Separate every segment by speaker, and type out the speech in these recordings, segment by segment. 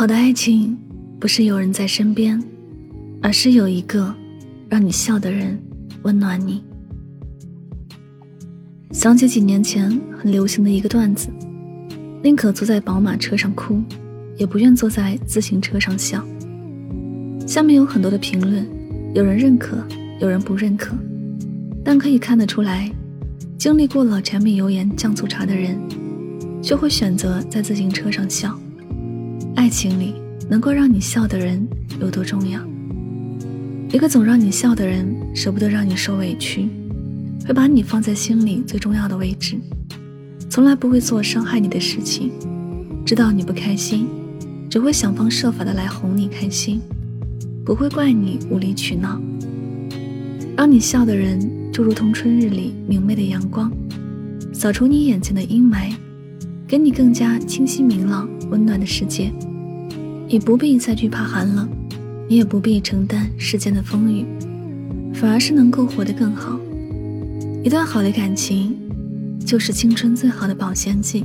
Speaker 1: 好的爱情，不是有人在身边，而是有一个让你笑的人温暖你。想起几年前很流行的一个段子：宁可坐在宝马车上哭，也不愿坐在自行车上笑。下面有很多的评论，有人认可，有人不认可，但可以看得出来，经历过了柴米油盐酱醋茶的人，就会选择在自行车上笑。爱情里能够让你笑的人有多重要？一个总让你笑的人，舍不得让你受委屈，会把你放在心里最重要的位置，从来不会做伤害你的事情。知道你不开心，只会想方设法的来哄你开心，不会怪你无理取闹。让你笑的人，就如同春日里明媚的阳光，扫除你眼前的阴霾。给你更加清晰明朗、温暖的世界，你不必再惧怕寒冷，你也不必承担世间的风雨，反而是能够活得更好。一段好的感情，就是青春最好的保鲜剂。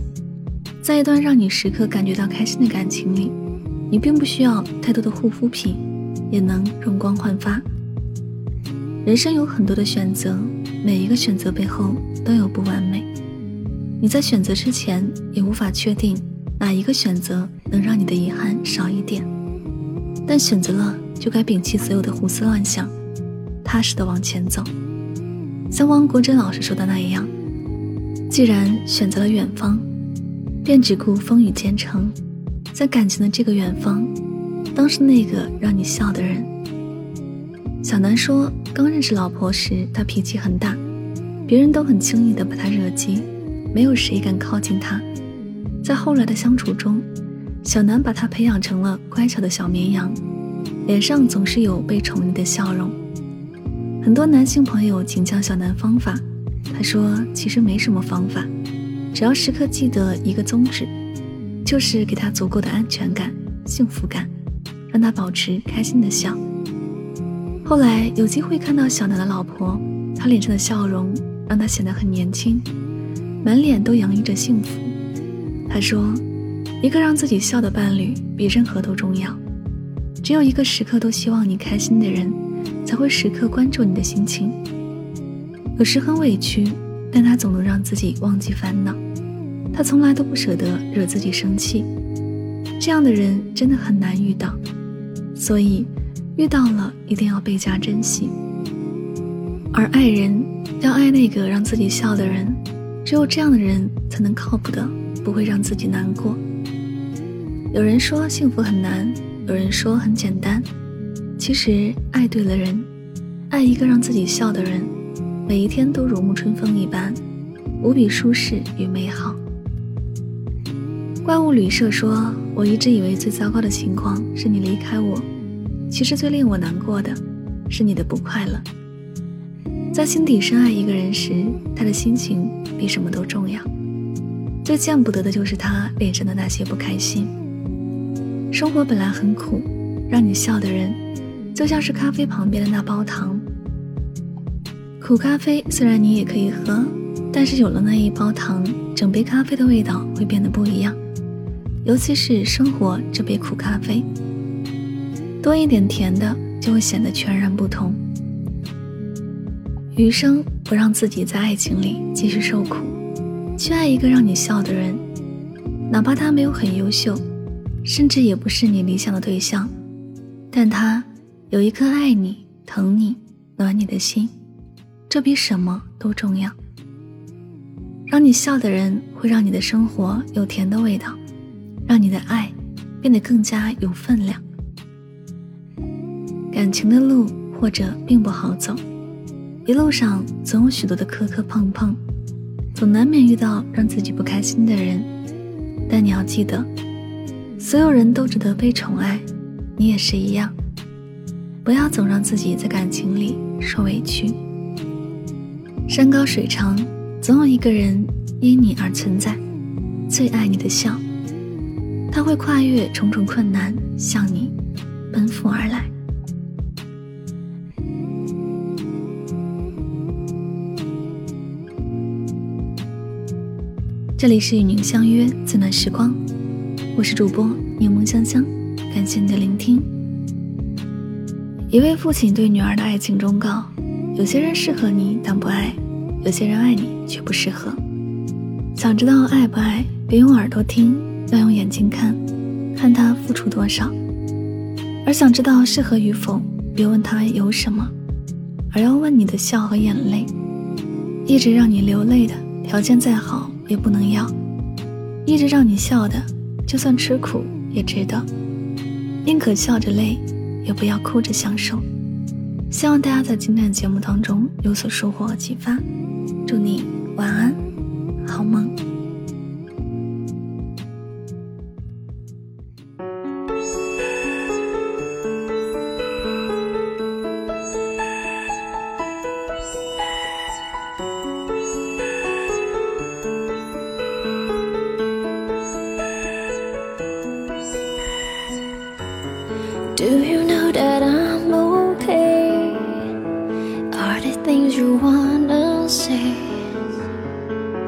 Speaker 1: 在一段让你时刻感觉到开心的感情里，你并不需要太多的护肤品，也能容光焕发。人生有很多的选择，每一个选择背后都有不完美。你在选择之前也无法确定哪一个选择能让你的遗憾少一点，但选择了就该摒弃所有的胡思乱想，踏实的往前走。像汪国真老师说的那样，既然选择了远方，便只顾风雨兼程。在感情的这个远方，当是那个让你笑的人。小南说，刚认识老婆时，他脾气很大，别人都很轻易的把他惹急。没有谁敢靠近他，在后来的相处中，小南把他培养成了乖巧的小绵羊，脸上总是有被宠溺的笑容。很多男性朋友请教小南方法，他说其实没什么方法，只要时刻记得一个宗旨，就是给他足够的安全感、幸福感，让他保持开心的笑。后来有机会看到小南的老婆，她脸上的笑容让他显得很年轻。满脸都洋溢着幸福。他说：“一个让自己笑的伴侣比任何都重要。只有一个时刻都希望你开心的人，才会时刻关注你的心情。有时很委屈，但他总能让自己忘记烦恼。他从来都不舍得惹自己生气。这样的人真的很难遇到，所以遇到了一定要倍加珍惜。而爱人要爱那个让自己笑的人。”只有这样的人才能靠谱的，不会让自己难过。有人说幸福很难，有人说很简单。其实爱对了人，爱一个让自己笑的人，每一天都如沐春风一般，无比舒适与美好。怪物旅社说：“我一直以为最糟糕的情况是你离开我，其实最令我难过的是你的不快乐。”在心底深爱一个人时，他的心情比什么都重要。最见不得的就是他脸上的那些不开心。生活本来很苦，让你笑的人，就像是咖啡旁边的那包糖。苦咖啡虽然你也可以喝，但是有了那一包糖，整杯咖啡的味道会变得不一样。尤其是生活这杯苦咖啡，多一点甜的，就会显得全然不同。余生不让自己在爱情里继续受苦，去爱一个让你笑的人，哪怕他没有很优秀，甚至也不是你理想的对象，但他有一颗爱你、疼你、暖你的心，这比什么都重要。让你笑的人会让你的生活有甜的味道，让你的爱变得更加有分量。感情的路或者并不好走，一路上总有许多的磕磕碰碰，总难免遇到让自己不开心的人。但你要记得，所有人都值得被宠爱，你也是一样。不要总让自己在感情里受委屈。山高水长，总有一个人因你而存在，最爱你的笑，他会跨越重重困难向你奔赴而来。这里是与您相约最暖时光，我是主播柠檬香香，感谢你的聆听。一位父亲对女儿的爱情忠告：有些人适合你，但不爱；有些人爱你，却不适合。想知道爱不爱，别用耳朵听，要用眼睛看，看他付出多少；而想知道适合与否，别问他有什么，而要问你的笑和眼泪。一直让你流泪的条件再好。也不能要，一直让你笑的，就算吃苦也值得。宁可笑着累，也不要哭着享受。希望大家在今天的节目当中有所收获和启发。祝你晚安，好梦。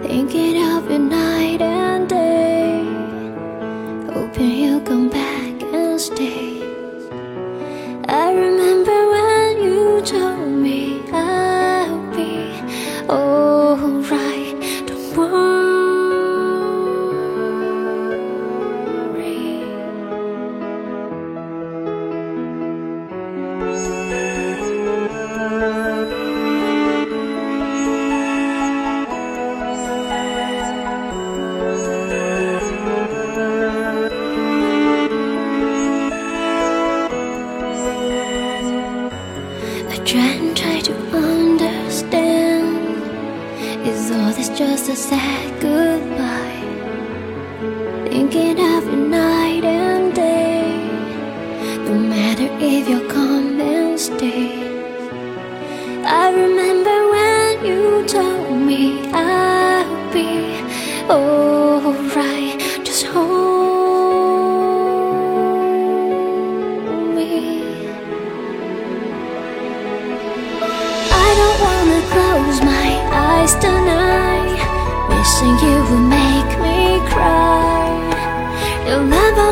Speaker 2: Thinking of you night and day. Hoping you'll come back and stay. Try and try to understand. Is all this just a sad goodbye? Thinking of you night and day. No matter if you'll come and stay I remember when you told me I'll be alright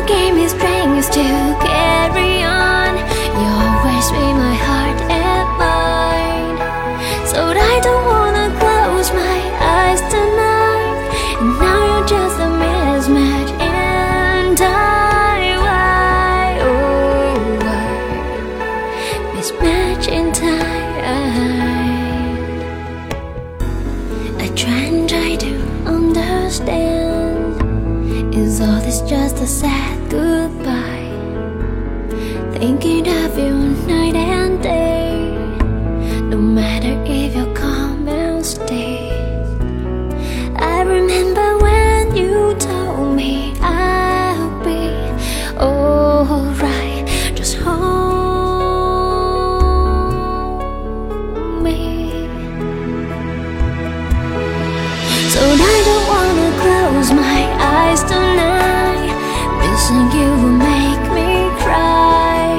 Speaker 2: game is playing is too So I don't wanna close my eyes tonight. Missing you will make me cry.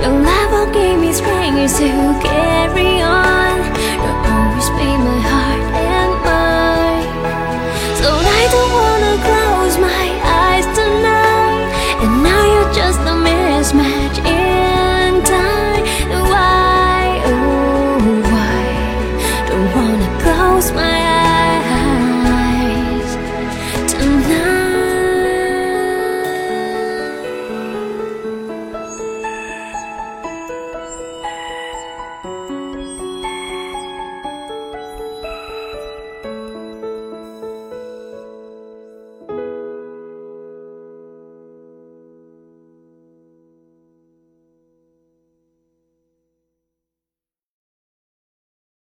Speaker 2: Your love will give me strength to carry on. You'll always be my heart and mind So I don't wanna close my eyes tonight. And now you're just a man